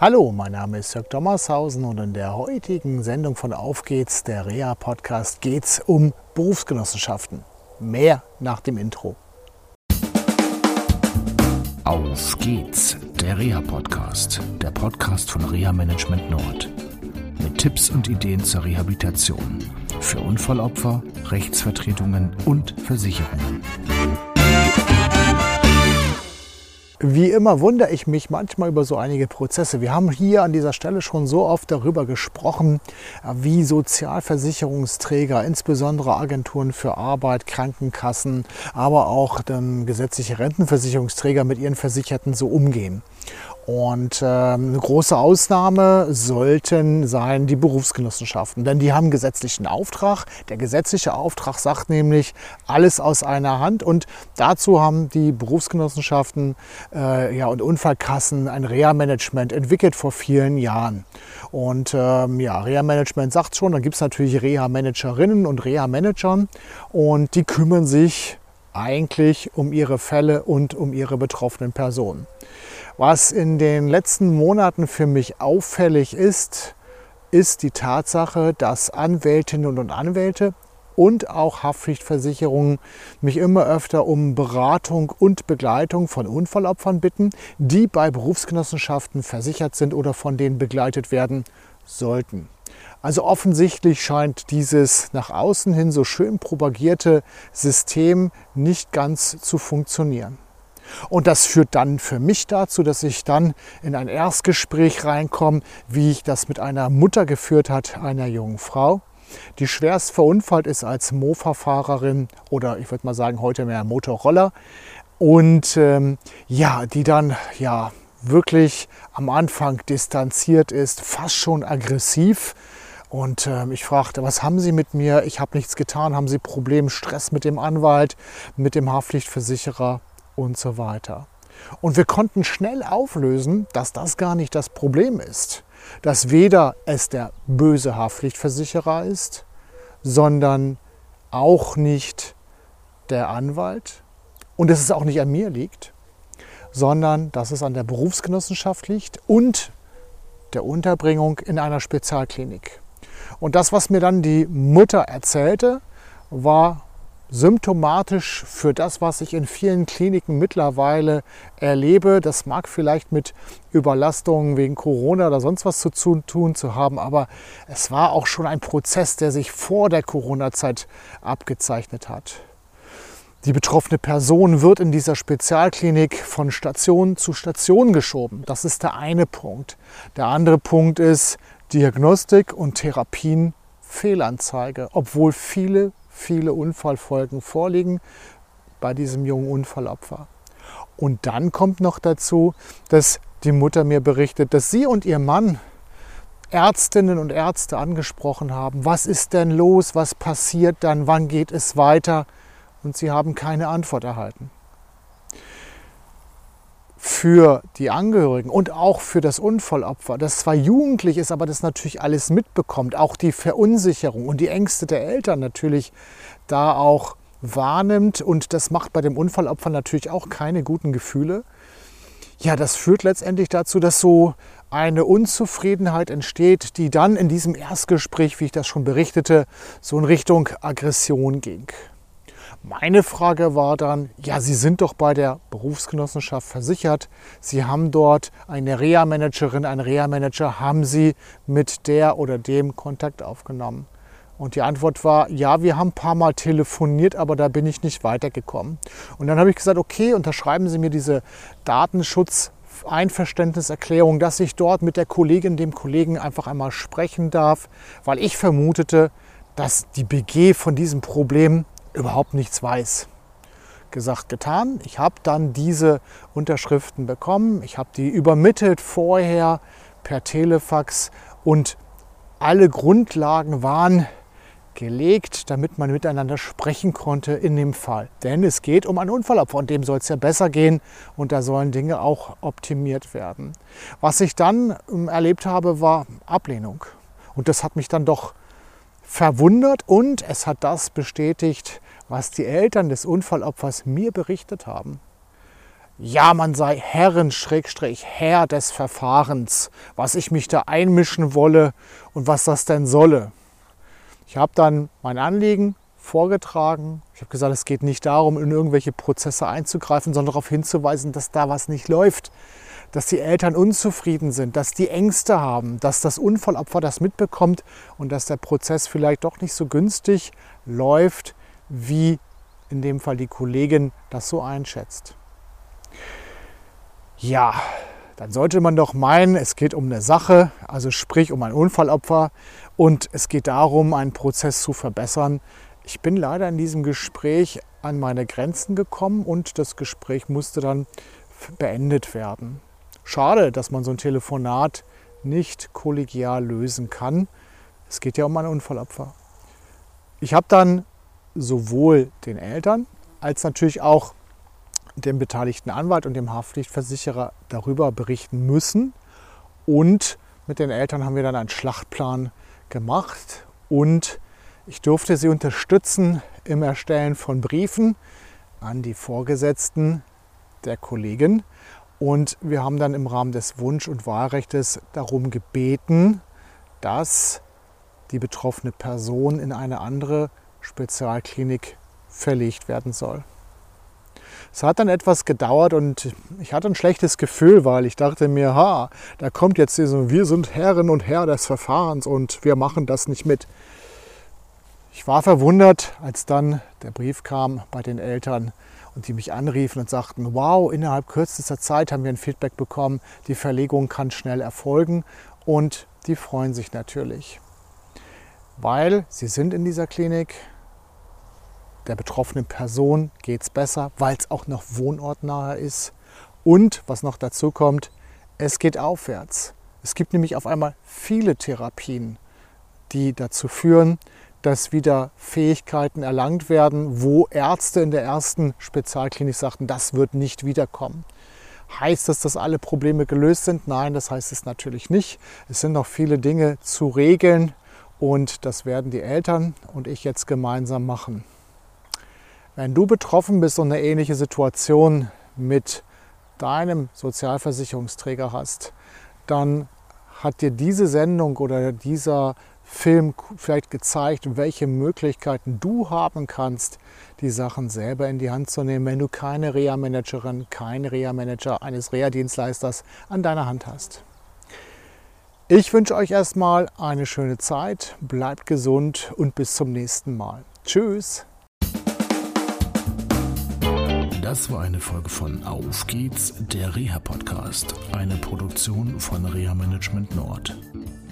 Hallo, mein Name ist Jörg Dommershausen und in der heutigen Sendung von Auf geht's, der Rea-Podcast, geht's um Berufsgenossenschaften. Mehr nach dem Intro. Auf geht's, der Reha-Podcast, der Podcast von Reha Management Nord. Mit Tipps und Ideen zur Rehabilitation für Unfallopfer, Rechtsvertretungen und Versicherungen. Wie immer wundere ich mich manchmal über so einige Prozesse. Wir haben hier an dieser Stelle schon so oft darüber gesprochen, wie Sozialversicherungsträger, insbesondere Agenturen für Arbeit, Krankenkassen, aber auch dann gesetzliche Rentenversicherungsträger mit ihren Versicherten so umgehen. Und äh, eine große Ausnahme sollten sein die Berufsgenossenschaften, denn die haben gesetzlichen Auftrag. Der gesetzliche Auftrag sagt nämlich alles aus einer Hand und dazu haben die Berufsgenossenschaften äh, ja, und Unfallkassen ein Reha-Management entwickelt vor vielen Jahren. Und ähm, ja, Reha-Management sagt schon, dann gibt es natürlich Reha-Managerinnen und Reha-Managern und die kümmern sich eigentlich um ihre Fälle und um ihre betroffenen Personen. Was in den letzten Monaten für mich auffällig ist, ist die Tatsache, dass Anwältinnen und Anwälte und auch Haftpflichtversicherungen mich immer öfter um Beratung und Begleitung von Unfallopfern bitten, die bei Berufsgenossenschaften versichert sind oder von denen begleitet werden sollten. Also offensichtlich scheint dieses nach außen hin so schön propagierte System nicht ganz zu funktionieren. Und das führt dann für mich dazu, dass ich dann in ein Erstgespräch reinkomme, wie ich das mit einer Mutter geführt hat, einer jungen Frau, die schwerst verunfallt ist als Mofa-Fahrerin oder ich würde mal sagen heute mehr Motorroller. Und ähm, ja, die dann ja wirklich am Anfang distanziert ist, fast schon aggressiv. Und äh, ich fragte, was haben Sie mit mir? Ich habe nichts getan. Haben Sie Probleme, Stress mit dem Anwalt, mit dem Haftpflichtversicherer? Und so weiter. Und wir konnten schnell auflösen, dass das gar nicht das Problem ist. Dass weder es der böse Haftpflichtversicherer ist, sondern auch nicht der Anwalt und dass es auch nicht an mir liegt, sondern dass es an der Berufsgenossenschaft liegt und der Unterbringung in einer Spezialklinik. Und das, was mir dann die Mutter erzählte, war symptomatisch für das, was ich in vielen Kliniken mittlerweile erlebe. Das mag vielleicht mit Überlastungen wegen Corona oder sonst was zu tun zu haben, aber es war auch schon ein Prozess, der sich vor der Corona-Zeit abgezeichnet hat. Die betroffene Person wird in dieser Spezialklinik von Station zu Station geschoben. Das ist der eine Punkt. Der andere Punkt ist Diagnostik und Therapien Fehlanzeige, obwohl viele viele Unfallfolgen vorliegen bei diesem jungen Unfallopfer. Und dann kommt noch dazu, dass die Mutter mir berichtet, dass sie und ihr Mann Ärztinnen und Ärzte angesprochen haben. Was ist denn los? Was passiert dann? Wann geht es weiter? Und sie haben keine Antwort erhalten für die Angehörigen und auch für das Unfallopfer, das zwar jugendlich ist, aber das natürlich alles mitbekommt, auch die Verunsicherung und die Ängste der Eltern natürlich da auch wahrnimmt und das macht bei dem Unfallopfer natürlich auch keine guten Gefühle. Ja, das führt letztendlich dazu, dass so eine Unzufriedenheit entsteht, die dann in diesem Erstgespräch, wie ich das schon berichtete, so in Richtung Aggression ging. Meine Frage war dann, ja, Sie sind doch bei der Berufsgenossenschaft versichert. Sie haben dort eine Reha-Managerin, einen Reha-Manager. Haben Sie mit der oder dem Kontakt aufgenommen? Und die Antwort war, ja, wir haben ein paar Mal telefoniert, aber da bin ich nicht weitergekommen. Und dann habe ich gesagt, okay, unterschreiben Sie mir diese Datenschutz-Einverständniserklärung, dass ich dort mit der Kollegin, dem Kollegen einfach einmal sprechen darf, weil ich vermutete, dass die BG von diesem Problem überhaupt nichts weiß. Gesagt, getan. Ich habe dann diese Unterschriften bekommen. Ich habe die übermittelt vorher per Telefax und alle Grundlagen waren gelegt, damit man miteinander sprechen konnte in dem Fall. Denn es geht um einen Unfallopfer und dem soll es ja besser gehen und da sollen Dinge auch optimiert werden. Was ich dann ähm, erlebt habe, war Ablehnung. Und das hat mich dann doch verwundert und es hat das bestätigt, was die Eltern des Unfallopfers mir berichtet haben. ja, man sei Herren, Schrägstrich, Herr des Verfahrens, was ich mich da einmischen wolle und was das denn solle. Ich habe dann mein Anliegen vorgetragen. Ich habe gesagt, es geht nicht darum, in irgendwelche Prozesse einzugreifen, sondern darauf hinzuweisen, dass da was nicht läuft, dass die Eltern unzufrieden sind, dass die Ängste haben, dass das Unfallopfer das mitbekommt und dass der Prozess vielleicht doch nicht so günstig läuft, wie in dem Fall die Kollegin das so einschätzt. Ja, dann sollte man doch meinen, es geht um eine Sache, also sprich um ein Unfallopfer und es geht darum, einen Prozess zu verbessern. Ich bin leider in diesem Gespräch an meine Grenzen gekommen und das Gespräch musste dann beendet werden. Schade, dass man so ein Telefonat nicht kollegial lösen kann. Es geht ja um ein Unfallopfer. Ich habe dann sowohl den Eltern als natürlich auch dem beteiligten Anwalt und dem Haftpflichtversicherer darüber berichten müssen. Und mit den Eltern haben wir dann einen Schlachtplan gemacht und ich durfte sie unterstützen im Erstellen von Briefen an die Vorgesetzten der Kollegin. Und wir haben dann im Rahmen des Wunsch- und Wahlrechts darum gebeten, dass die betroffene Person in eine andere Spezialklinik verlegt werden soll. Es hat dann etwas gedauert und ich hatte ein schlechtes Gefühl, weil ich dachte mir, ha, da kommt jetzt diese, wir sind Herren und Herr des Verfahrens und wir machen das nicht mit. Ich war verwundert, als dann der Brief kam bei den Eltern die mich anriefen und sagten, wow, innerhalb kürzester Zeit haben wir ein Feedback bekommen, die Verlegung kann schnell erfolgen und die freuen sich natürlich, weil sie sind in dieser Klinik, der betroffenen Person geht es besser, weil es auch noch wohnortnahe ist. Und was noch dazu kommt, es geht aufwärts. Es gibt nämlich auf einmal viele Therapien, die dazu führen, dass wieder Fähigkeiten erlangt werden, wo Ärzte in der ersten Spezialklinik sagten, das wird nicht wiederkommen. Heißt das, dass alle Probleme gelöst sind? Nein, das heißt es natürlich nicht. Es sind noch viele Dinge zu regeln und das werden die Eltern und ich jetzt gemeinsam machen. Wenn du betroffen bist und eine ähnliche Situation mit deinem Sozialversicherungsträger hast, dann hat dir diese Sendung oder dieser Film vielleicht gezeigt, welche Möglichkeiten du haben kannst, die Sachen selber in die Hand zu nehmen, wenn du keine Reha-Managerin, kein Reha-Manager eines Reha-Dienstleisters an deiner Hand hast. Ich wünsche euch erstmal eine schöne Zeit, bleibt gesund und bis zum nächsten Mal. Tschüss! Das war eine Folge von Auf geht's, der Reha-Podcast, eine Produktion von Reha Management Nord.